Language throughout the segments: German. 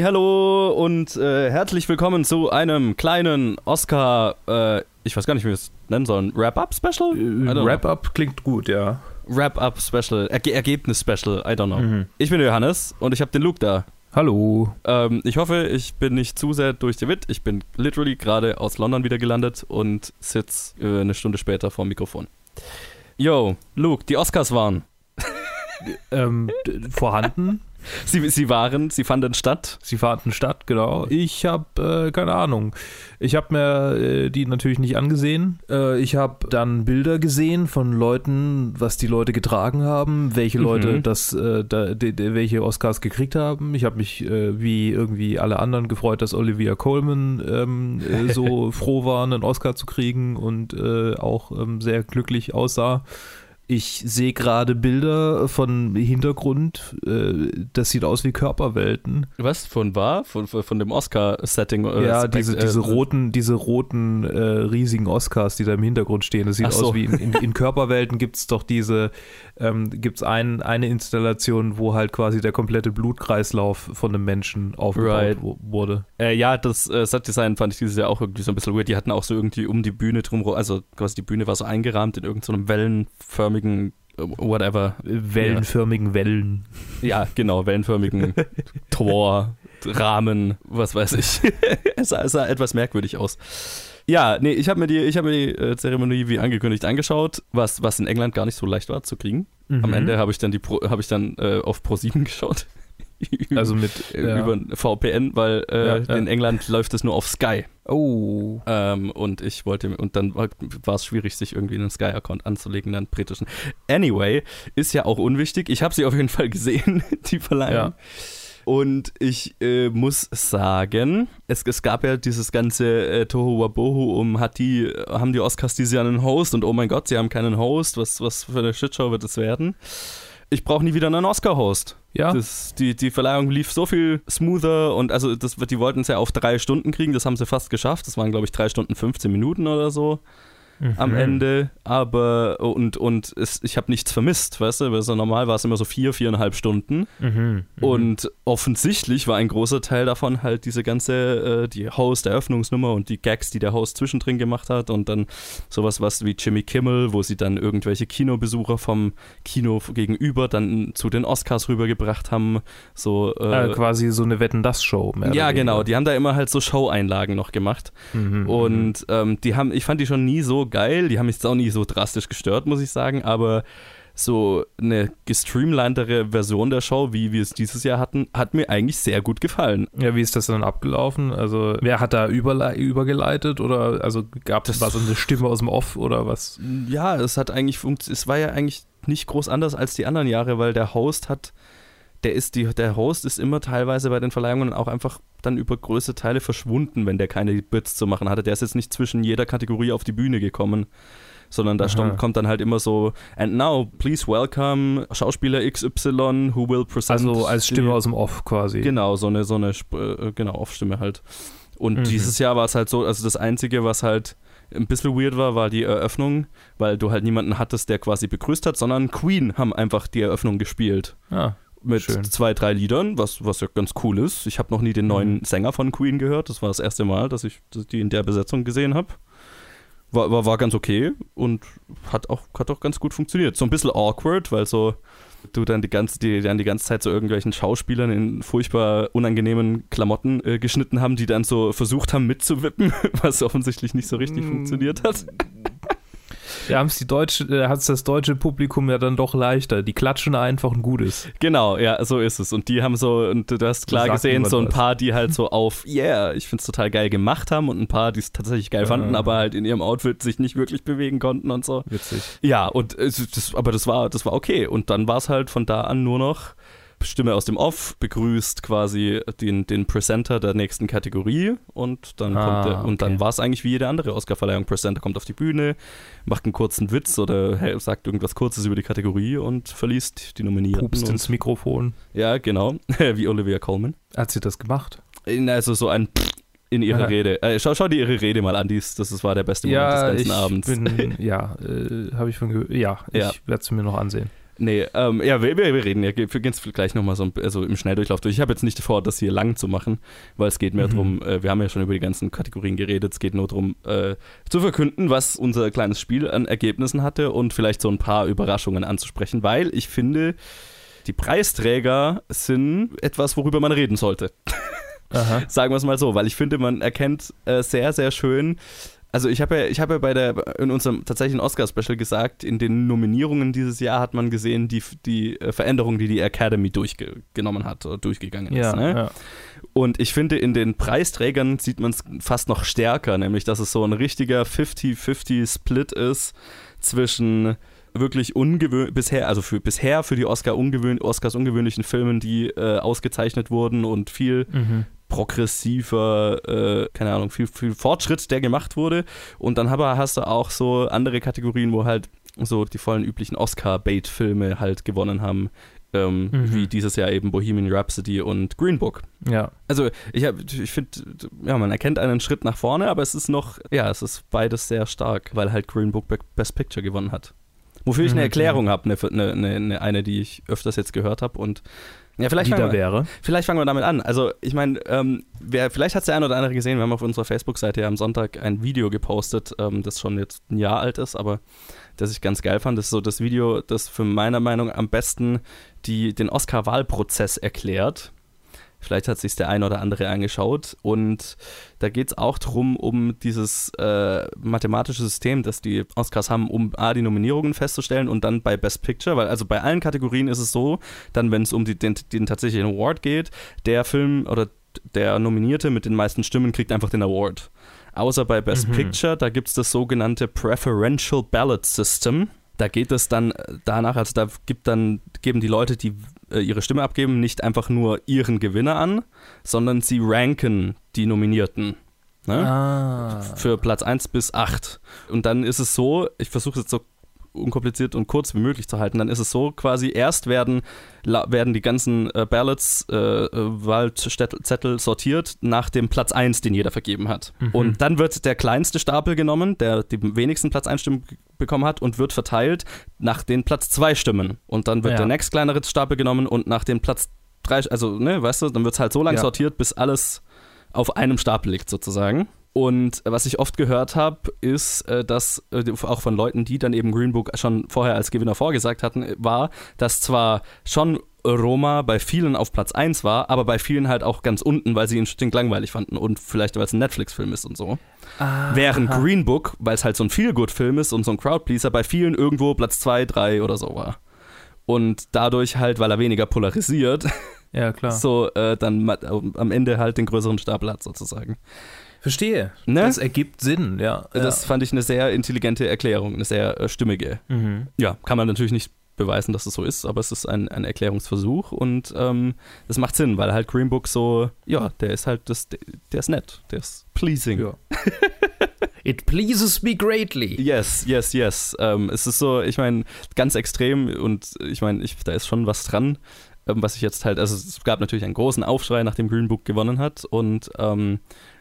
Halli, hallo und äh, herzlich willkommen zu einem kleinen Oscar, äh, ich weiß gar nicht, wie wir es nennen sollen, Wrap-Up-Special? Äh, Wrap-Up klingt gut, ja. Wrap-Up-Special, Erge Ergebnis-Special, I don't know. Mhm. Ich bin der Johannes und ich habe den Luke da. Hallo. Ähm, ich hoffe, ich bin nicht zu sehr durch die Witt. Ich bin literally gerade aus London wieder gelandet und sitze äh, eine Stunde später vor dem Mikrofon. Yo, Luke, die Oscars waren. ähm, vorhanden. Sie, sie waren, sie fanden statt. Sie fanden statt, genau. Ich habe äh, keine Ahnung. Ich habe mir äh, die natürlich nicht angesehen. Äh, ich habe dann Bilder gesehen von Leuten, was die Leute getragen haben, welche mhm. Leute das, äh, da, de, de, welche Oscars gekriegt haben. Ich habe mich äh, wie irgendwie alle anderen gefreut, dass Olivia Colman ähm, äh, so froh war, einen Oscar zu kriegen und auch ähm, sehr glücklich aussah. Ich sehe gerade Bilder von Hintergrund. Äh, das sieht aus wie Körperwelten. Was? Von war? Von, von dem Oscar-Setting? Ja, diese, diese äh, roten, diese roten äh, riesigen Oscars, die da im Hintergrund stehen. Das sieht so. aus wie in, in, in Körperwelten gibt es doch diese, ähm, gibt es ein, eine Installation, wo halt quasi der komplette Blutkreislauf von einem Menschen aufgebaut right. wurde. Äh, ja, das äh, Set-Design fand ich dieses Jahr auch irgendwie so ein bisschen weird. Die hatten auch so irgendwie um die Bühne drumherum, also quasi die Bühne war so eingerahmt in irgendeinem so wellenförmigen wellenförmigen äh, whatever. Wellenförmigen ja. Wellen. Ja, genau, wellenförmigen Tor, Rahmen, was weiß ich. es sah, es sah etwas merkwürdig aus. Ja, nee, ich habe mir die, hab mir die äh, Zeremonie wie angekündigt angeschaut, was, was in England gar nicht so leicht war zu kriegen. Mhm. Am Ende habe ich dann, die Pro, ich dann äh, auf Pro7 geschaut. also mit äh, ja. über VPN, weil äh, ja, in England läuft es nur auf Sky. Oh. Ähm, und ich wollte, und dann war es schwierig, sich irgendwie einen Sky-Account anzulegen, einen britischen. Anyway, ist ja auch unwichtig. Ich habe sie auf jeden Fall gesehen, die Verleihung. Und ich äh, muss sagen, es, es, gab ja dieses ganze äh, Tohu Wabohu um, hat die, haben die Oscars dieses Jahr einen Host und oh mein Gott, sie haben keinen Host, was, was für eine Shitshow wird es werden? Ich brauche nie wieder einen Oscar-Host. Ja. Das, die, die Verleihung lief so viel smoother und also das, die wollten es ja auf drei Stunden kriegen, das haben sie fast geschafft. Das waren, glaube ich, drei Stunden 15 Minuten oder so mhm. am Ende, aber und, und es, ich habe nichts vermisst, weißt du, weil so normal war es immer so vier, viereinhalb Stunden mhm. Mhm. und offensichtlich war ein großer Teil davon halt diese ganze, äh, die Host-Eröffnungsnummer und die Gags, die der Host zwischendrin gemacht hat und dann sowas was wie Jimmy Kimmel, wo sie dann irgendwelche Kinobesucher vom Kino gegenüber dann zu den Oscars rübergebracht haben, so äh, äh, quasi so eine Wetten-Das-Show. Ja, genau, die haben da immer halt so Show-Einlagen noch gemacht mhm, und ähm, die haben, ich fand die schon nie so geil. Die haben mich jetzt auch nicht so drastisch gestört, muss ich sagen, aber so eine gestreamlinedere Version der Show, wie wir es dieses Jahr hatten, hat mir eigentlich sehr gut gefallen. Ja, wie ist das dann abgelaufen? Also, wer hat da übergeleitet oder also gab es so eine Stimme aus dem Off oder was? Ja, es hat eigentlich funktioniert. Es war ja eigentlich nicht groß anders als die anderen Jahre, weil der Host hat der ist die, der Host ist immer teilweise bei den Verleihungen auch einfach dann über größere Teile verschwunden, wenn der keine Bits zu machen hatte. Der ist jetzt nicht zwischen jeder Kategorie auf die Bühne gekommen, sondern da stand, kommt dann halt immer so And now please welcome Schauspieler XY who will present. Also als Stimme aus dem Off quasi. Genau, so eine so eine äh, genau Off-Stimme halt. Und mhm. dieses Jahr war es halt so, also das einzige, was halt ein bisschen weird war, war die Eröffnung, weil du halt niemanden hattest, der quasi begrüßt hat, sondern Queen haben einfach die Eröffnung gespielt. Ah mit Schön. zwei, drei Liedern, was, was ja ganz cool ist. Ich habe noch nie den neuen mhm. Sänger von Queen gehört. Das war das erste Mal, dass ich die in der Besetzung gesehen habe. War, war, war ganz okay und hat auch, hat auch ganz gut funktioniert. So ein bisschen awkward, weil so du dann die ganze, die dann die ganze Zeit so irgendwelchen Schauspielern in furchtbar unangenehmen Klamotten äh, geschnitten haben, die dann so versucht haben mitzuwippen, was offensichtlich nicht so richtig mm. funktioniert hat. Da haben es die deutsche, äh, hat es das deutsche Publikum ja dann doch leichter. Die klatschen einfach ein gutes. Genau, ja, so ist es. Und die haben so, und du hast klar gesehen, so ein paar, die halt so auf, yeah, ich finde es total geil gemacht haben und ein paar, die es tatsächlich geil fanden, aber halt in ihrem Outfit sich nicht wirklich bewegen konnten und so. Witzig. Ja, und das, aber das war, das war okay. Und dann war es halt von da an nur noch Stimme aus dem Off begrüßt quasi den, den Presenter der nächsten Kategorie und dann ah, kommt der, und dann war es eigentlich wie jede andere Oscarverleihung. Presenter kommt auf die Bühne, macht einen kurzen Witz oder sagt irgendwas Kurzes über die Kategorie und verliest die Nominierten. Pupst ins Mikrofon. Ja, genau, wie Olivia Colman. Hat sie das gemacht? Also so ein in ihrer Rede. Äh, schau, schau dir ihre Rede mal an, dies, das war der beste Moment ja, des ganzen ich Abends. Bin, ja, äh, habe ich von gehört. Ja, ich ja. werde es mir noch ansehen. Nee, ähm, ja, wir, wir reden ja, wir gehen gleich nochmal so also im Schnelldurchlauf durch. Ich habe jetzt nicht vor, das hier lang zu machen, weil es geht mehr mhm. darum, äh, wir haben ja schon über die ganzen Kategorien geredet, es geht nur darum, äh, zu verkünden, was unser kleines Spiel an Ergebnissen hatte und vielleicht so ein paar Überraschungen anzusprechen, weil ich finde, die Preisträger sind etwas, worüber man reden sollte. Sagen wir es mal so, weil ich finde, man erkennt äh, sehr, sehr schön, also ich habe ja, ich habe ja bei der in unserem tatsächlichen Oscar-Special gesagt, in den Nominierungen dieses Jahr hat man gesehen, die, die äh, Veränderung, die die Academy durchgenommen hat oder durchgegangen ja, ist. Ne? Ja. Und ich finde, in den Preisträgern sieht man es fast noch stärker, nämlich dass es so ein richtiger 50-50-Split ist zwischen wirklich ungewöhnlich, bisher, also für bisher für die Oscar ungewöhn Oscars ungewöhnlichen Filmen, die äh, ausgezeichnet wurden und viel mhm progressiver, äh, keine Ahnung, viel, viel Fortschritt, der gemacht wurde. Und dann aber hast du auch so andere Kategorien, wo halt so die vollen üblichen Oscar-Bait-Filme halt gewonnen haben. Ähm, mhm. Wie dieses Jahr eben Bohemian Rhapsody und Green Book. Ja. Also ich, ich finde, ja, man erkennt einen Schritt nach vorne, aber es ist noch, ja, es ist beides sehr stark, weil halt Green Book Best Picture gewonnen hat. Wofür ich eine mhm, Erklärung habe, eine, eine, eine, eine, die ich öfters jetzt gehört habe und ja, vielleicht die da wäre. Vielleicht fangen wir damit an. Also, ich meine, ähm, vielleicht hat es der eine oder andere gesehen. Wir haben auf unserer Facebook-Seite ja am Sonntag ein Video gepostet, ähm, das schon jetzt ein Jahr alt ist, aber das ich ganz geil fand. Das ist so das Video, das für meiner Meinung am besten die, den Oscar-Wahlprozess erklärt. Vielleicht hat sich der eine oder andere angeschaut. Und da geht es auch darum, um dieses äh, mathematische System, das die Oscars haben, um A, die Nominierungen festzustellen und dann bei Best Picture, weil also bei allen Kategorien ist es so, dann, wenn es um die, den, den tatsächlichen Award geht, der Film oder der Nominierte mit den meisten Stimmen kriegt einfach den Award. Außer bei Best mhm. Picture, da gibt es das sogenannte Preferential Ballot System. Da geht es dann äh, danach, also da gibt dann, geben die Leute, die äh, ihre Stimme abgeben, nicht einfach nur ihren Gewinner an, sondern sie ranken die Nominierten. Ne? Ah. Für Platz 1 bis 8. Und dann ist es so, ich versuche es jetzt so unkompliziert und kurz wie möglich zu halten, dann ist es so quasi, erst werden, werden die ganzen äh, Ballots, äh, äh Wahlzettel sortiert nach dem Platz 1, den jeder vergeben hat. Mhm. Und dann wird der kleinste Stapel genommen, der die wenigsten Platz 1 Stimmen bekommen hat und wird verteilt nach den Platz 2 Stimmen. Und dann wird ja. der nächst kleinere Stapel genommen und nach den Platz 3, also, ne, weißt du, dann wird es halt so lange ja. sortiert, bis alles auf einem Stapel liegt sozusagen. Und was ich oft gehört habe, ist, äh, dass äh, auch von Leuten, die dann eben Green Book schon vorher als Gewinner vorgesagt hatten, war, dass zwar schon Roma bei vielen auf Platz 1 war, aber bei vielen halt auch ganz unten, weil sie ihn stinklangweilig fanden und vielleicht, weil es ein Netflix-Film ist und so. Ah, Während aha. Green Book, weil es halt so ein Feel-Good-Film ist und so ein Crowdpleaser, bei vielen irgendwo Platz 2, 3 oder so war. Und dadurch halt, weil er weniger polarisiert, ja, klar. so äh, dann am Ende halt den größeren Stapel hat sozusagen. Verstehe. Ne? Das ergibt Sinn, ja. Das ja. fand ich eine sehr intelligente Erklärung, eine sehr äh, stimmige. Mhm. Ja, kann man natürlich nicht beweisen, dass es so ist, aber es ist ein, ein Erklärungsversuch und ähm, das macht Sinn, weil halt Green Book so, ja, der ist halt, das, der ist nett, der ist pleasing. Ja. It pleases me greatly. Yes, yes, yes. Ähm, es ist so, ich meine, ganz extrem und ich meine, da ist schon was dran, ähm, was ich jetzt halt, also es gab natürlich einen großen Aufschrei, nachdem Green Book gewonnen hat und ähm,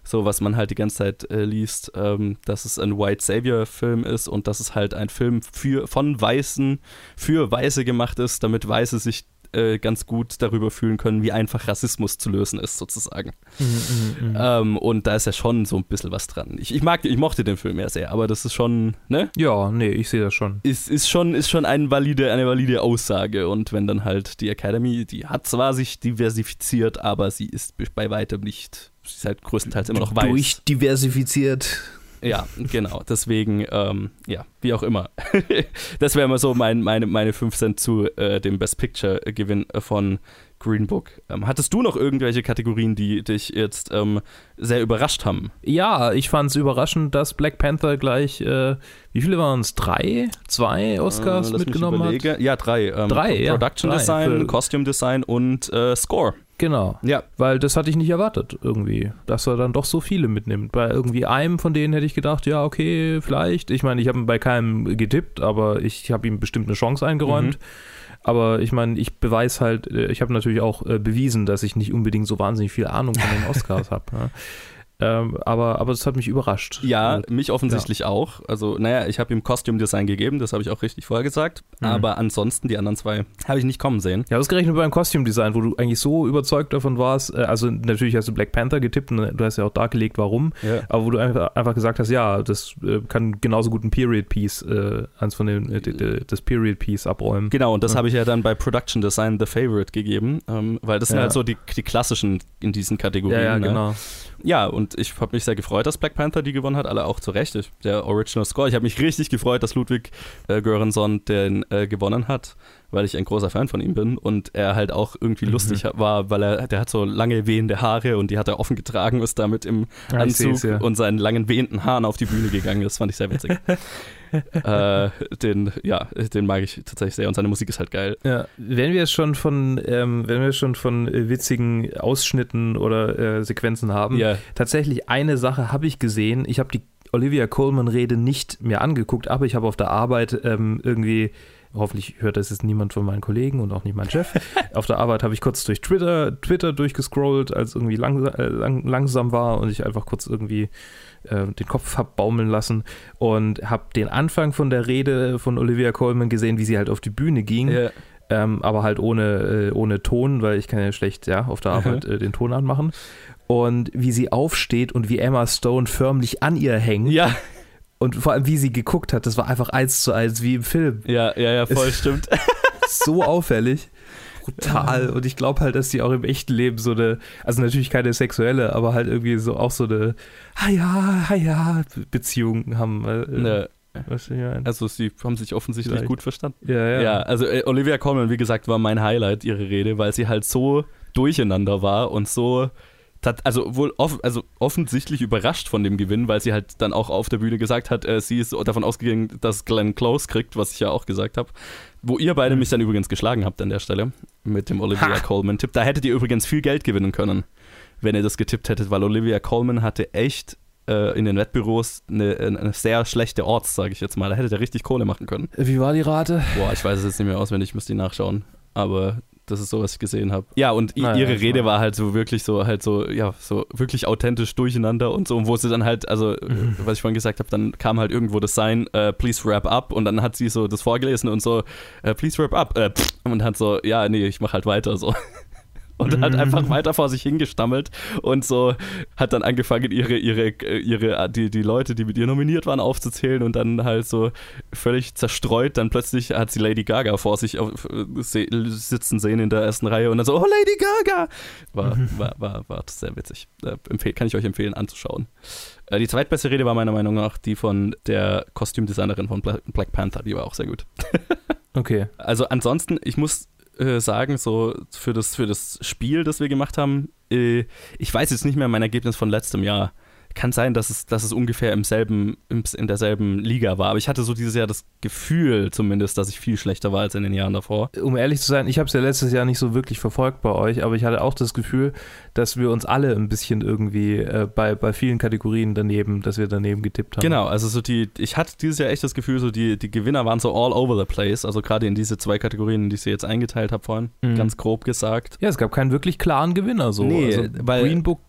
so was man halt die ganze Zeit äh, liest, ähm, dass es ein White Savior Film ist und dass es halt ein Film für, von Weißen für Weiße gemacht ist, damit Weiße sich äh, ganz gut darüber fühlen können, wie einfach Rassismus zu lösen ist, sozusagen. Mhm, mhm, mhm. ähm, und da ist ja schon so ein bisschen was dran. Ich, ich, mag, ich mochte den Film ja sehr, aber das ist schon, ne? Ja, nee, ich sehe das schon. Ist, ist schon, ist schon ein valide, eine valide Aussage. Und wenn dann halt die Academy, die hat zwar sich diversifiziert, aber sie ist bei weitem nicht, sie ist halt größtenteils immer noch weiß. Durchdiversifiziert. Ja, genau. Deswegen, ähm, ja, wie auch immer. das wäre immer so mein, meine, meine 5 Cent zu äh, dem Best Picture-Gewinn von Green Book. Ähm, hattest du noch irgendwelche Kategorien, die dich jetzt ähm, sehr überrascht haben? Ja, ich fand es überraschend, dass Black Panther gleich, äh, wie viele waren es? Drei? Zwei Oscars äh, mitgenommen hat? Ja, drei. Ähm, drei, Production ja, drei. Design, Costume Design und äh, Score. Genau. Ja. Weil das hatte ich nicht erwartet irgendwie, dass er dann doch so viele mitnimmt. Bei irgendwie einem von denen hätte ich gedacht, ja, okay, vielleicht. Ich meine, ich habe bei keinem getippt, aber ich habe ihm bestimmt eine Chance eingeräumt. Mhm. Aber ich meine, ich beweise halt, äh, ich habe natürlich auch äh, bewiesen, dass ich nicht unbedingt so wahnsinnig viel Ahnung von den Oscars habe. Ne? Ähm, aber, aber das hat mich überrascht. Ja, mich offensichtlich auch. Also, naja, ich habe ihm Costume Design gegeben, das habe ich auch richtig vorher gesagt. Mhm. Aber ansonsten, die anderen zwei habe ich nicht kommen sehen. Ja, ausgerechnet beim Costume Design, wo du eigentlich so überzeugt davon warst, äh, also natürlich hast du Black Panther getippt und du hast ja auch dargelegt, warum, Ja. aber wo du einfach, einfach gesagt hast, ja, das äh, kann genauso gut ein Period Piece, äh, eins von den, äh, das Period Piece abräumen. Genau, und das Ja. habe ich ja dann bei Production Design The Favorite gegeben, ähm, weil das sind Ja. halt so die, die klassischen in diesen Kategorien. Ja, ja, ne? Ja, und ich habe mich sehr gefreut, dass Black Panther die gewonnen hat, alle auch zu Recht. Der Original Score. Ich habe mich richtig gefreut, dass Ludwig äh, Göransson den äh, gewonnen hat, weil ich ein großer Fan von ihm bin und er halt auch irgendwie Mhm. lustig war, weil er der hat so lange wehende Haare und die hat er offen getragen, ist damit im Ja, Anzug ja. und seinen langen wehenden Haaren auf die Bühne gegangen. Das fand ich sehr witzig. äh, den, ja, den mag ich tatsächlich sehr und seine Musik ist halt geil. Ja, wenn wir es schon von, ähm, wenn wir schon von äh, witzigen Ausschnitten oder äh, Sequenzen haben, Ja, tatsächlich eine Sache habe ich gesehen. Ich habe die Olivia Colman-Rede nicht mir angeguckt, aber ich habe auf der Arbeit ähm, irgendwie, hoffentlich hört das jetzt niemand von meinen Kollegen und auch nicht mein Chef, auf der Arbeit habe ich kurz durch Twitter, Twitter durchgescrollt, als irgendwie lang, äh, lang, langsam war und ich einfach kurz irgendwie äh, den Kopf hab baumeln lassen und habe den Anfang von der Rede von Olivia Colman gesehen, wie sie halt auf die Bühne ging ja. ähm, aber halt ohne, äh, ohne Ton, weil ich kann ja schlecht ja, auf der. Arbeit äh, den Ton anmachen. Und wie sie aufsteht und wie Emma Stone förmlich an ihr hängt ja, und vor allem wie sie geguckt hat, das war einfach eins zu eins wie im Film. ja, ja, ja, voll stimmt. So auffällig. Brutal. Und ich glaube halt, dass die auch im echten Leben so eine, also natürlich keine sexuelle, aber halt irgendwie so auch so eine, ah ja, ah ja, Beziehung haben. Äh, Ne, ja, also sie haben sich offensichtlich Vielleicht. gut verstanden. ja, ja. Ja, also äh, Olivia Colman, wie gesagt, war mein Highlight, ihre Rede, weil sie halt so durcheinander war und so, also wohl off also offensichtlich überrascht von dem Gewinn, weil sie halt dann auch auf der Bühne gesagt hat, äh, sie ist davon ausgegangen, dass Glenn Close kriegt, was ich ja auch gesagt habe. Wo ihr beide Mhm. mich dann übrigens geschlagen habt an der Stelle mit dem Olivia Ha! Colman-Tipp. Da hättet ihr übrigens viel Geld gewinnen können, wenn ihr das getippt hättet, weil Olivia Colman hatte echt äh, in den Wettbüros eine, eine sehr schlechte Orts, sage ich jetzt mal. Da hättet ihr richtig Kohle machen können. Wie war die Rate? Boah, ich weiß es jetzt nicht mehr auswendig, ich müsste die nachschauen. Aber das ist so, was ich gesehen habe. Ja, und i- Naja, ihre Rede war halt so wirklich so, halt so, ja, so wirklich authentisch durcheinander und so, und wo sie dann halt, also, äh, Mhm. was ich vorhin gesagt habe, dann kam halt irgendwo das Sign, äh, please wrap up, und dann hat sie so das vorgelesen und so, äh, please wrap up, pff, und hat so, ja, nee, ich mach halt weiter, so. Und hat Mhm. einfach weiter vor sich hingestammelt und so hat dann angefangen, ihre, ihre, ihre, die, die Leute, die mit ihr nominiert waren, aufzuzählen und dann halt so völlig zerstreut. Dann plötzlich hat sie Lady Gaga vor sich auf, äh, se, sitzen sehen in der ersten Reihe und dann so, oh, Lady Gaga! War, Mhm. war, war, war sehr witzig. Äh, kann ich euch empfehlen anzuschauen. Äh, die zweitbeste Rede war meiner Meinung nach die von der Kostümdesignerin von Bla- Black Panther, die war auch sehr gut. Okay. Also ansonsten, ich muss äh, sagen, so für das, für das Spiel, das wir gemacht haben, äh, ich weiß jetzt nicht mehr mein Ergebnis von letztem Jahr. Kann sein, dass es, dass es ungefähr im selben, in derselben Liga war. Aber ich hatte so dieses Jahr das Gefühl zumindest, dass ich viel schlechter war als in den Jahren davor. um ehrlich zu sein, ich habe es ja letztes Jahr nicht so wirklich verfolgt bei euch, aber ich hatte auch das Gefühl, dass wir uns alle ein bisschen irgendwie äh, bei, bei vielen Kategorien daneben, dass wir daneben getippt haben. Genau, also so die, ich hatte dieses Jahr echt das Gefühl, so die, die Gewinner waren so all over the place. Also gerade in diese zwei Kategorien, die ich sie jetzt eingeteilt habe vorhin, Mhm. ganz grob gesagt. Ja, es gab keinen wirklich klaren Gewinner so. Nee, also weil- Green Book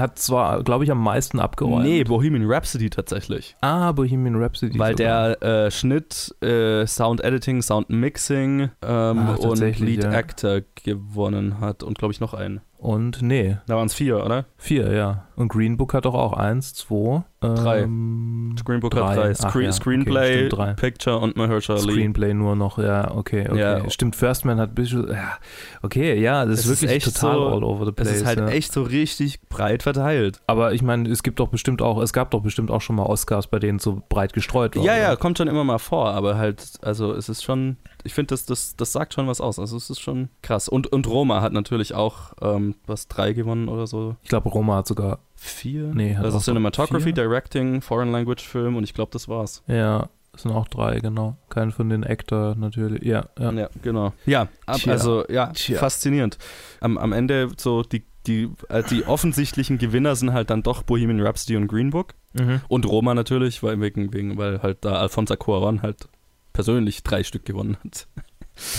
hat zwar, glaube ich, am meisten abgeräumt. Nee, Bohemian Rhapsody tatsächlich. Ah, Bohemian Rhapsody. Weil sogar. der äh, Schnitt, äh, Sound Editing, Sound Mixing ähm, Ah, und Lead ja. Actor gewonnen hat und glaube ich noch einen. Und nee, Da waren es vier, oder? vier, ja. Und Green Book hat doch auch eins, zwei, Drei. ähm, Screen Book Drei. hat drei. Ach Screen, ja, okay, Screenplay, stimmt, drei. Picture und Mahershala Ali. Screenplay nur noch, ja, okay, okay. Ja. Stimmt, First Man hat ein bisschen, ja, okay, ja, das Es ist ist wirklich echt total so- all over the Es place. ist halt ja. echt so richtig breit verteilt. Aber ich meine, es gibt doch bestimmt auch, es gab doch bestimmt auch schon mal Oscars, bei denen so breit gestreut war. Ja, ja, oder? kommt schon immer mal vor, aber halt, also es ist schon, ich finde, das, das, das sagt schon was aus. Also es ist schon krass. Und, und Roma hat natürlich auch, ähm, was, drei gewonnen oder so? Ich glaube, Roma hat sogar, Vier? Nee, hat also Cinematography, vier. Directing, Foreign Language Film und ich glaube, das war's. ja, es sind auch drei, genau. Kein von den Actor natürlich, ja, ja. Ja, genau. Ja, ab, also ja, Tja. faszinierend. Am, am Ende so die, die, äh, die offensichtlichen Gewinner sind halt dann doch Bohemian Rhapsody und Green Book. Mhm. Und Roma natürlich, weil, wegen, wegen, weil halt da Alfonso Cuarón halt persönlich drei Stück gewonnen hat.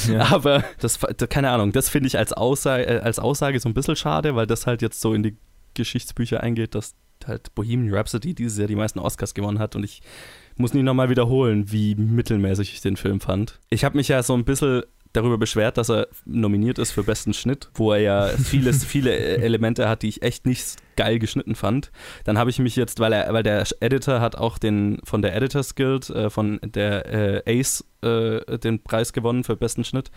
Ja. Aber das, keine Ahnung, das finde ich als Aussage, äh, als Aussage so ein bisschen schade, weil das halt jetzt so in die Geschichtsbücher eingeht, dass halt Bohemian Rhapsody dieses Jahr die meisten Oscars gewonnen hat und ich muss nicht nochmal wiederholen, wie mittelmäßig ich den Film fand. Ich habe mich ja so ein bisschen darüber beschwert, dass er nominiert ist für besten Schnitt, wo er ja vieles, viele Elemente hat, die ich echt nicht geil geschnitten fand. Dann habe ich mich jetzt, weil er, weil der Editor hat auch den von der Editors Guild, äh, von der äh, Ace äh, den Preis gewonnen für besten Schnitt.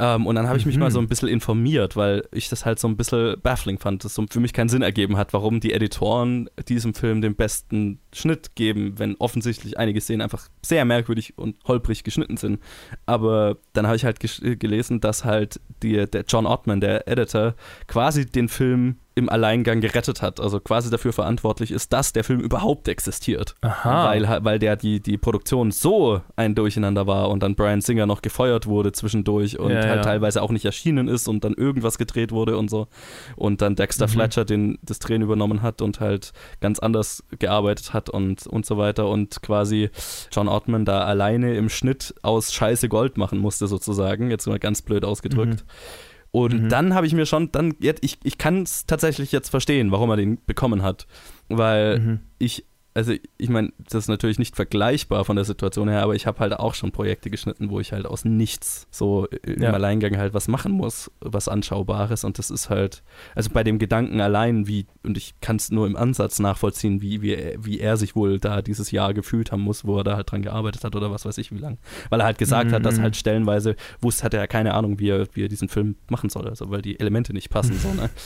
Ähm, und dann habe ich mich mhm. mal so ein bisschen informiert, weil ich das halt so ein bisschen baffling fand, dass so für mich keinen Sinn ergeben hat, warum die Editoren diesem Film den besten Schnitt geben, wenn offensichtlich einige Szenen einfach sehr merkwürdig und holprig geschnitten sind. Aber dann habe ich halt gelesen, dass halt die, der John Ottman, der Editor, quasi den Film im Alleingang gerettet hat, also quasi dafür verantwortlich ist, dass der Film überhaupt existiert. Aha. Weil, weil der die, die Produktion so ein Durcheinander war und dann Brian Singer noch gefeuert wurde zwischendurch und ja, halt ja. teilweise auch nicht erschienen ist und dann irgendwas gedreht wurde und so. Und dann Dexter mhm. Fletcher den, das Drehen übernommen hat und halt ganz anders gearbeitet hat und, und so weiter und quasi John Ottman da alleine im Schnitt aus Scheiße Gold machen musste, sozusagen, jetzt mal ganz blöd ausgedrückt. Mhm. Und mhm. dann habe ich mir schon, dann, jetzt, ich, ich kann es tatsächlich jetzt verstehen, warum er den bekommen hat. Weil mhm. ich also ich meine, das ist natürlich nicht vergleichbar von der Situation her, aber ich habe halt auch schon Projekte geschnitten, wo ich halt aus nichts so im ja. Alleingang halt was machen muss, was Anschaubares und das ist halt, also bei dem Gedanken allein, wie, und ich kann es nur im Ansatz nachvollziehen, wie, wie, wie er sich wohl da dieses Jahr gefühlt haben muss, wo er da halt dran gearbeitet hat oder was weiß ich wie lang. Weil er halt gesagt mhm. hat, dass mhm. halt stellenweise wusste, hat er keine Ahnung, wie er, wie er diesen Film machen soll, also weil die Elemente nicht passen, so, ne?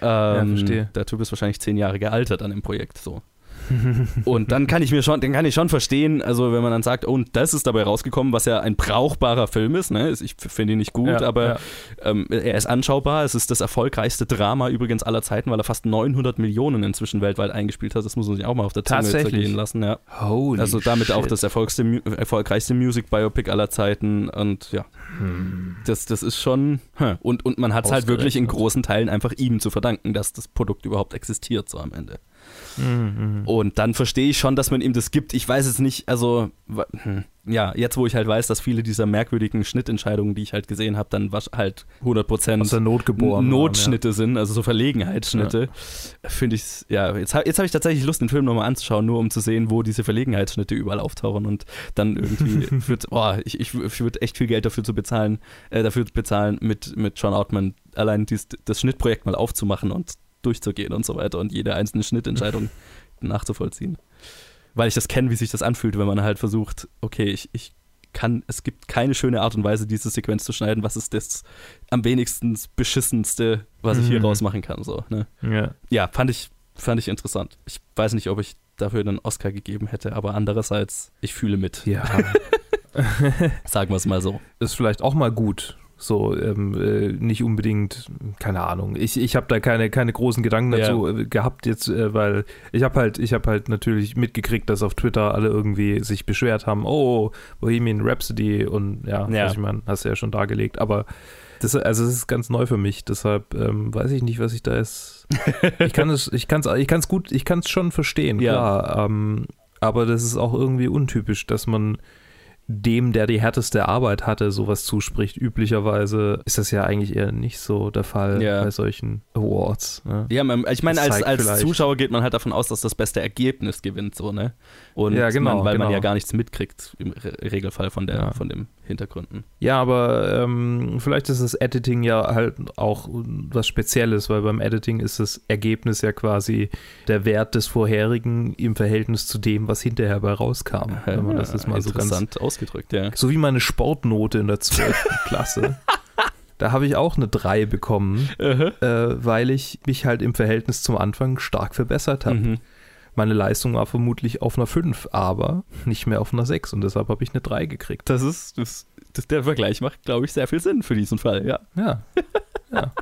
Ähm, ja, verstehe. Der Typ ist wahrscheinlich zehn Jahre gealtert an dem Projekt, so und dann kann ich mir schon, dann kann ich schon verstehen, also wenn man dann sagt, oh, und das ist dabei rausgekommen, was ja ein brauchbarer Film ist, ne? Ich finde ihn nicht gut, ja, aber ja. Ähm, er ist anschaubar. Es ist das erfolgreichste Drama übrigens aller Zeiten, weil er fast 900 Millionen inzwischen weltweit eingespielt hat. Das muss man sich auch mal auf der Zunge zergehen lassen, ja. Holy also damit shit. auch das erfolgreichste Music Biopic aller Zeiten und ja. Hm. Das, das ist schon. Und, und man hat es halt wirklich in großen Teilen einfach ihm zu verdanken, dass das Produkt überhaupt existiert, so am Ende. Mhm. Und dann verstehe ich schon, dass man ihm das gibt. Ich weiß es nicht, also hm, ja, jetzt wo ich halt weiß, dass viele dieser merkwürdigen Schnittentscheidungen, die ich halt gesehen habe, dann halt 100% Aus der Not geboren Notschnitte waren, ja. sind, also so Verlegenheitsschnitte, ja. finde ich, ja, jetzt, jetzt habe ich tatsächlich Lust, den Film nochmal anzuschauen, nur um zu sehen, wo diese Verlegenheitsschnitte überall auftauchen und dann irgendwie, wird, boah, ich, ich, ich würde echt viel Geld dafür zu bezahlen, äh, dafür bezahlen, mit, mit John Outman allein dies, das Schnittprojekt mal aufzumachen und durchzugehen und so weiter und jede einzelne Schnittentscheidung nachzuvollziehen. Weil ich das kenne, wie sich das anfühlt, wenn man halt versucht, okay, ich, ich kann, es gibt keine schöne Art und Weise, diese Sequenz zu schneiden. Was ist das am wenigsten beschissenste, was ich hier mhm. rausmachen kann? So, ne? ja. ja, fand ich, fand ich interessant. Ich weiß nicht, ob ich dafür einen Oscar gegeben hätte, aber andererseits, ich fühle mit. Ja. Sagen wir es mal so. Ist vielleicht auch mal gut, so, ähm, äh, nicht unbedingt, keine Ahnung. Ich, ich habe da keine, keine großen Gedanken dazu ja. Äh, gehabt jetzt, äh, weil ich habe halt, ich habe halt natürlich mitgekriegt, dass auf Twitter alle irgendwie sich beschwert haben, oh, Bohemian Rhapsody und ja, ja. ich meine, hast du ja schon dargelegt, aber das, also es ist ganz neu für mich, deshalb ähm, weiß ich nicht, was ich da ist. ich kann es, ich kann es, ich kann es gut, ich kann es schon verstehen, ja. klar. Ähm, aber das ist auch irgendwie untypisch, dass man dem, der die härteste Arbeit hatte, sowas zuspricht. Üblicherweise ist das ja eigentlich eher nicht so der Fall ja. bei solchen Awards. Ne? Ja, ich meine, als, als Zuschauer geht man halt davon aus, dass das beste Ergebnis gewinnt, so, ne? Und ja, genau, man, weil genau. man ja gar nichts mitkriegt im Regelfall von der, ja. von dem Hintergründen. Ja, aber ähm, vielleicht ist das Editing ja halt auch was Spezielles, weil beim Editing ist das Ergebnis ja quasi der Wert des vorherigen im Verhältnis zu dem, was hinterher bei rauskam. Ja, wenn man das jetzt mal so ganz ausgedrückt, ja. So wie meine Sportnote in der 12. Klasse. Da habe ich auch eine 3 bekommen, uh -huh. äh, weil ich mich halt im Verhältnis zum Anfang stark verbessert habe. Mhm. Meine Leistung war vermutlich auf einer 5, aber nicht mehr auf einer 6 und deshalb habe ich eine 3 gekriegt. Das ist, das, das der Vergleich macht, glaube ich, sehr viel Sinn für diesen Fall, ja. Ja. ja.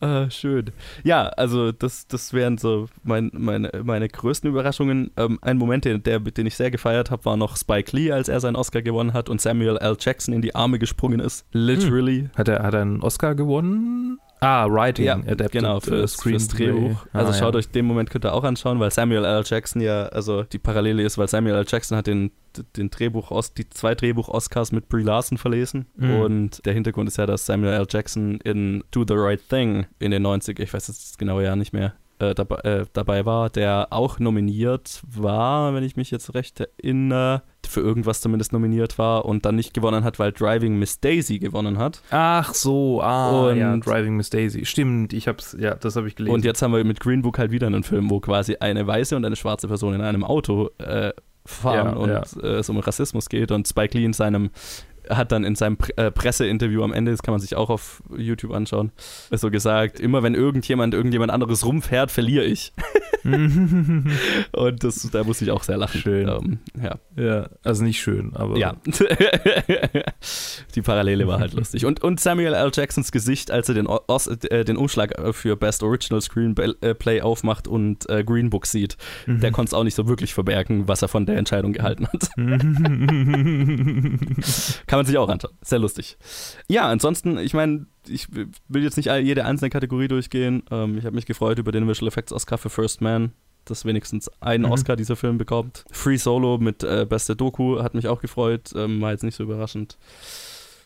ah, schön. Ja, also das, das wären so mein, meine, meine größten Überraschungen. Ähm, ein Moment, der, der, den ich sehr gefeiert habe, war noch Spike Lee, als er seinen Oscar gewonnen hat und Samuel L. Jackson in die Arme gesprungen ist. Literally. Hm. Hat, er, hat er einen Oscar gewonnen? Ah, Writing, ja, Adapted genau, für, uh, fürs Drehbuch. Ah, also schaut ja. euch den Moment könnt ihr auch anschauen, weil Samuel L. Jackson ja, also die Parallele ist, weil Samuel L. Jackson hat den, den Drehbuch, die zwei Drehbuch-Oscars mit Brie Larson verlesen. Mhm. Und der Hintergrund ist ja, dass Samuel L. Jackson in Do the Right Thing in den 90 ich weiß jetzt das genaue Jahr nicht mehr, äh, dabei, äh, dabei war, der auch nominiert war, wenn ich mich jetzt recht erinnere, für irgendwas zumindest nominiert war und dann nicht gewonnen hat, weil Driving Miss Daisy gewonnen hat. Ach so, ah, Und- ja, Driving Miss Daisy. Stimmt, ich hab's, ja, das habe ich gelesen. Und jetzt haben wir mit Green Book halt wieder einen Film, wo quasi eine weiße und eine schwarze Person in einem Auto äh, fahren Ja, und ja. äh, es um Rassismus geht und Spike Lee in seinem hat dann in seinem äh, Presseinterview am Ende, das kann man sich auch auf YouTube anschauen, so gesagt, immer wenn irgendjemand irgendjemand anderes rumfährt, verliere ich. Und das, da musste ich auch sehr lachen. Schön. Ähm, ja. ja, also nicht schön, aber. ja. Die Parallele war halt lustig. Und, und Samuel L. Jacksons Gesicht, als er den, Os äh, den Umschlag für Best Original Screenplay aufmacht und äh, Green Book sieht, Mhm. der konnte es auch nicht so wirklich verbergen, was er von der Entscheidung gehalten hat. Kann man sich auch anschauen. Sehr lustig. Ja, ansonsten, ich meine, ich will jetzt nicht jede einzelne Kategorie durchgehen. Ähm, ich habe mich gefreut über den Visual Effects Oscar für First Man, dass wenigstens einen Mhm. Oscar dieser Film bekommt. Free Solo mit äh, beste Doku hat mich auch gefreut, ähm, war jetzt nicht so überraschend.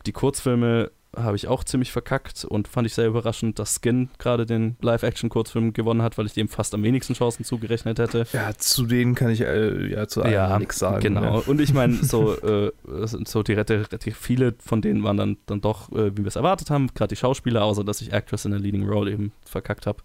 Die Kurzfilme habe ich auch ziemlich verkackt und fand ich sehr überraschend, dass Skin gerade den Live-Action-Kurzfilm gewonnen hat, weil ich dem fast am wenigsten Chancen zugerechnet hätte. ja, zu denen kann ich äh, ja zu allen nichts sagen. Genau. Ja. Und ich meine, so, äh, so die Rette, Rette, viele von denen waren dann, dann doch, äh, wie wir es erwartet haben, gerade die Schauspieler, außer dass ich Actress in a Leading Role eben verkackt habe.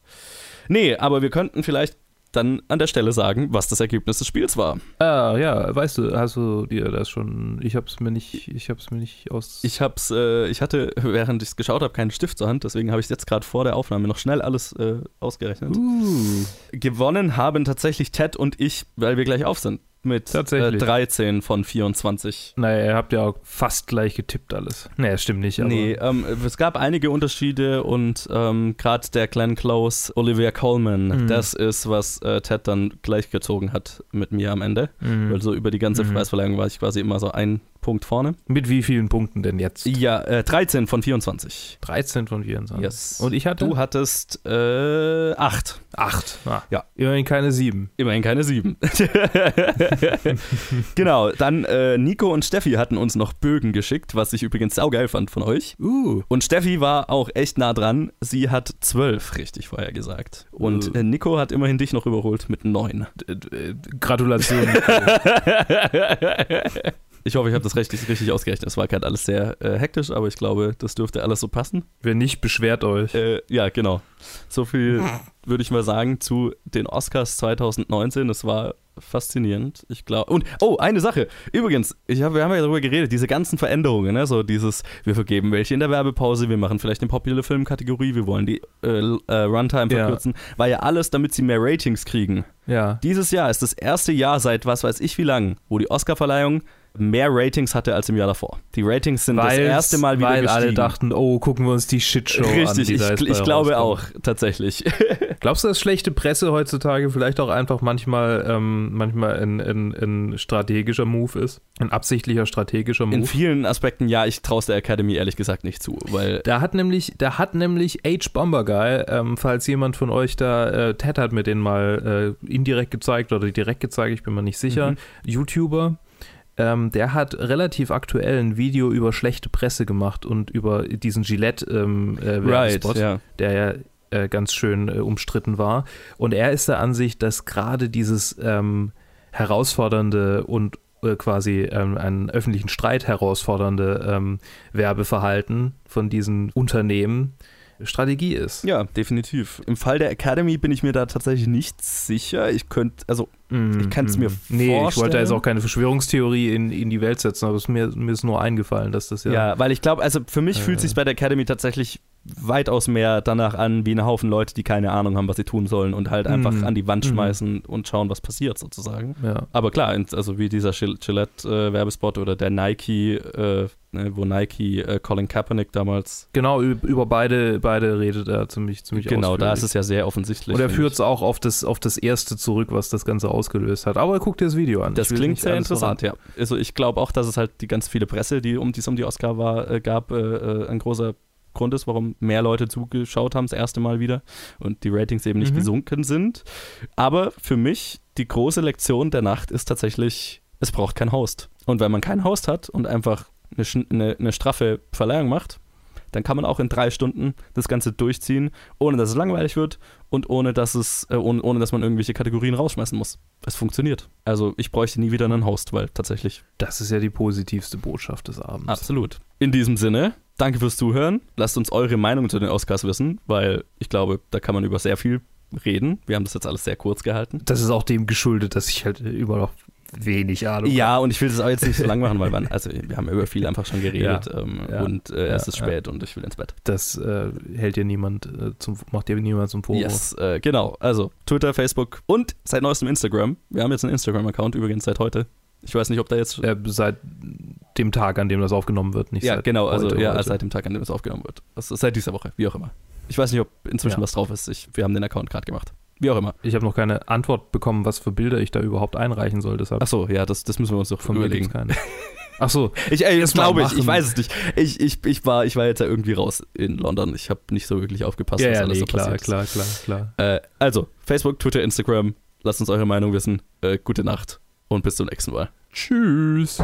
Nee, aber wir könnten vielleicht dann an der Stelle sagen, was das Ergebnis des Spiels war. Ah, ja, weißt du, hast du dir das schon. Ich hab's mir nicht, ich hab's mir nicht aus. Ich hab's, äh, ich hatte, während ich es geschaut habe, keinen Stift zur Hand, deswegen habe ich jetzt gerade vor der Aufnahme noch schnell alles äh, ausgerechnet. uh, Gewonnen haben tatsächlich Ted und ich, weil wir gleich auf sind. Mit äh, Tatsächlich. 13 von 24. naja, ihr habt ja auch fast gleich getippt alles. Nee, stimmt nicht, aber. Nee, ähm, es gab einige Unterschiede und ähm, gerade der Glenn Close, Olivia Colman, Mhm. das ist, was äh, Ted dann gleichgezogen hat mit mir am Ende. Mhm. Weil so über die ganze Mhm. Preisverleihung war ich quasi immer so ein Punkt vorne. Mit wie vielen Punkten denn jetzt? Ja, äh, 13 von 24. 13 von 24. Yes. Und ich hatte Du hattest äh, 8. 8. Ah, Ja. Immerhin keine 7. Immerhin keine 7. genau, dann äh, Nico und Steffi hatten uns noch Bögen geschickt, was ich übrigens saugeil fand von euch. Uh. Und Steffi war auch echt nah dran. Sie hat 12 richtig vorher gesagt. Und Äh. äh, Nico hat immerhin dich noch überholt mit 9. Gratulation. Ich hoffe, ich habe das richtig, richtig ausgerechnet. Es war gerade alles sehr äh, hektisch, aber ich glaube, das dürfte alles so passen. Wenn nicht, beschwert euch. Äh, ja, genau. So viel würde ich mal sagen zu den Oscars 2019. Das war faszinierend. Ich glaube. Und, oh, eine Sache. Übrigens, ich hab, wir haben ja darüber geredet, diese ganzen Veränderungen, ne? so dieses, wir vergeben welche in der Werbepause, wir machen vielleicht eine Popular Film-Kategorie, wir wollen die äh, äh, Runtime Ja. verkürzen, war ja alles, damit sie mehr Ratings kriegen. Ja. Dieses Jahr ist das erste Jahr seit was weiß ich wie lang, wo die Oscarverleihung mehr Ratings hatte als im Jahr davor. Die Ratings sind das Weil's- erste Mal wieder Weil gestiegen. alle dachten, oh, gucken wir uns die Shitshow an. Richtig, die da ich, ich glaube auch, tatsächlich. Glaubst du, dass schlechte Presse heutzutage vielleicht auch einfach manchmal, ähm, manchmal ein, ein, ein strategischer Move ist? Ein absichtlicher strategischer Move? In vielen Aspekten, ja, ich traue es der Academy ehrlich gesagt nicht zu, weil Da hat nämlich, da hat nämlich H. Bomber Guy, ähm, falls jemand von euch da, äh, Ted hat mir den mal äh, indirekt gezeigt oder direkt gezeigt, ich bin mir nicht sicher, Mhm. YouTuber, ähm, der hat relativ aktuell ein Video über schlechte Presse gemacht und über diesen Gillette ähm, äh, Werbespot, ja. der ja äh, ganz schön äh, umstritten war. Und er ist der Ansicht, dass gerade dieses ähm, herausfordernde und äh, quasi ähm, einen öffentlichen Streit herausfordernde ähm, Werbeverhalten von diesen Unternehmen Strategie ist. Ja, definitiv. Im Fall der Academy bin ich mir da tatsächlich nicht sicher. Ich könnte, also Mm, Ich kann's mir Nee, ich wollte da vorstellen. jetzt auch keine Verschwörungstheorie in, in die Welt setzen, aber es ist mir, mir ist nur eingefallen, dass das ja. ja, weil ich glaube, also für mich fühlt Äh. sich bei der Academy tatsächlich weitaus mehr danach an, wie ein Haufen Leute, die keine Ahnung haben, was sie tun sollen und halt einfach Mhm. an die Wand Mhm. schmeißen und schauen, was passiert sozusagen. ja. Aber klar, also wie dieser Gil- Gillette-Werbespot oder der Nike, äh, ne, wo Nike äh, Colin Kaepernick damals. Genau, über beide, beide redet er ziemlich, ziemlich genau, da ausführlich. ist es ja sehr offensichtlich. Und er führt es auch auf das, auf das erste zurück, was das Ganze ausgelöst hat. Aber guck dir das Video an. Das klingt sehr interessant, ja. Also ich glaube auch, dass es halt die ganz viele Presse, die um die es um die Oscar war, äh, gab, äh, äh, ein großer Grund ist, warum mehr Leute zugeschaut haben, das erste Mal wieder und die Ratings eben nicht Mhm. gesunken sind. Aber für mich die große Lektion der Nacht ist tatsächlich, es braucht kein Host. Und wenn man keinen Host hat und einfach eine, eine, eine straffe Verleihung macht, dann kann man auch in drei Stunden das Ganze durchziehen, ohne dass es langweilig wird und ohne dass es, äh, ohne, ohne dass man irgendwelche Kategorien rausschmeißen muss. Es funktioniert. Also ich bräuchte nie wieder einen Host, weil tatsächlich. Das ist ja die positivste Botschaft des Abends. Absolut. In diesem Sinne, danke fürs Zuhören. Lasst uns eure Meinung zu den Oscars wissen, weil ich glaube, da kann man über sehr viel reden. Wir haben das jetzt alles sehr kurz gehalten. Das ist auch dem geschuldet, dass ich halt überall noch wenig Ahnung Ja, und ich will das auch jetzt nicht so lang machen, weil man, also wir haben über viel einfach schon geredet Ja, ähm, ja, und äh, es ja, ist ja. spät und ich will ins Bett. Das äh, hält dir niemand äh, zum, macht dir niemand zum Vorwurf. Yes, äh, genau. Also Twitter, Facebook und seit neuestem Instagram. Wir haben jetzt einen Instagram-Account übrigens seit heute. Ich weiß nicht, ob da jetzt. Äh, seit dem Tag, an dem das aufgenommen wird, nicht ja, seit genau, also heute, ja, heute. seit dem Tag, an dem es aufgenommen wird. Also seit dieser Woche, wie auch immer. Ich weiß nicht, ob inzwischen Ja. was drauf ist. Ich, wir haben den Account gerade gemacht. Wie auch immer. Ich habe noch keine Antwort bekommen, was für Bilder ich da überhaupt einreichen soll. Deshalb Achso, ja, das, das müssen wir uns doch von überlegen. keine. Ach so, Ich, ey, das glaube ich, ich weiß es nicht. Ich, ich, ich, war, ich war jetzt ja irgendwie raus in London. Ich habe nicht so wirklich aufgepasst, ja, was ja, alles nee, so klar, passiert ist. klar, klar, klar. Äh, also, Facebook, Twitter, Instagram. Lasst uns eure Meinung wissen. Äh, gute Nacht und bis zum nächsten Mal. Tschüss.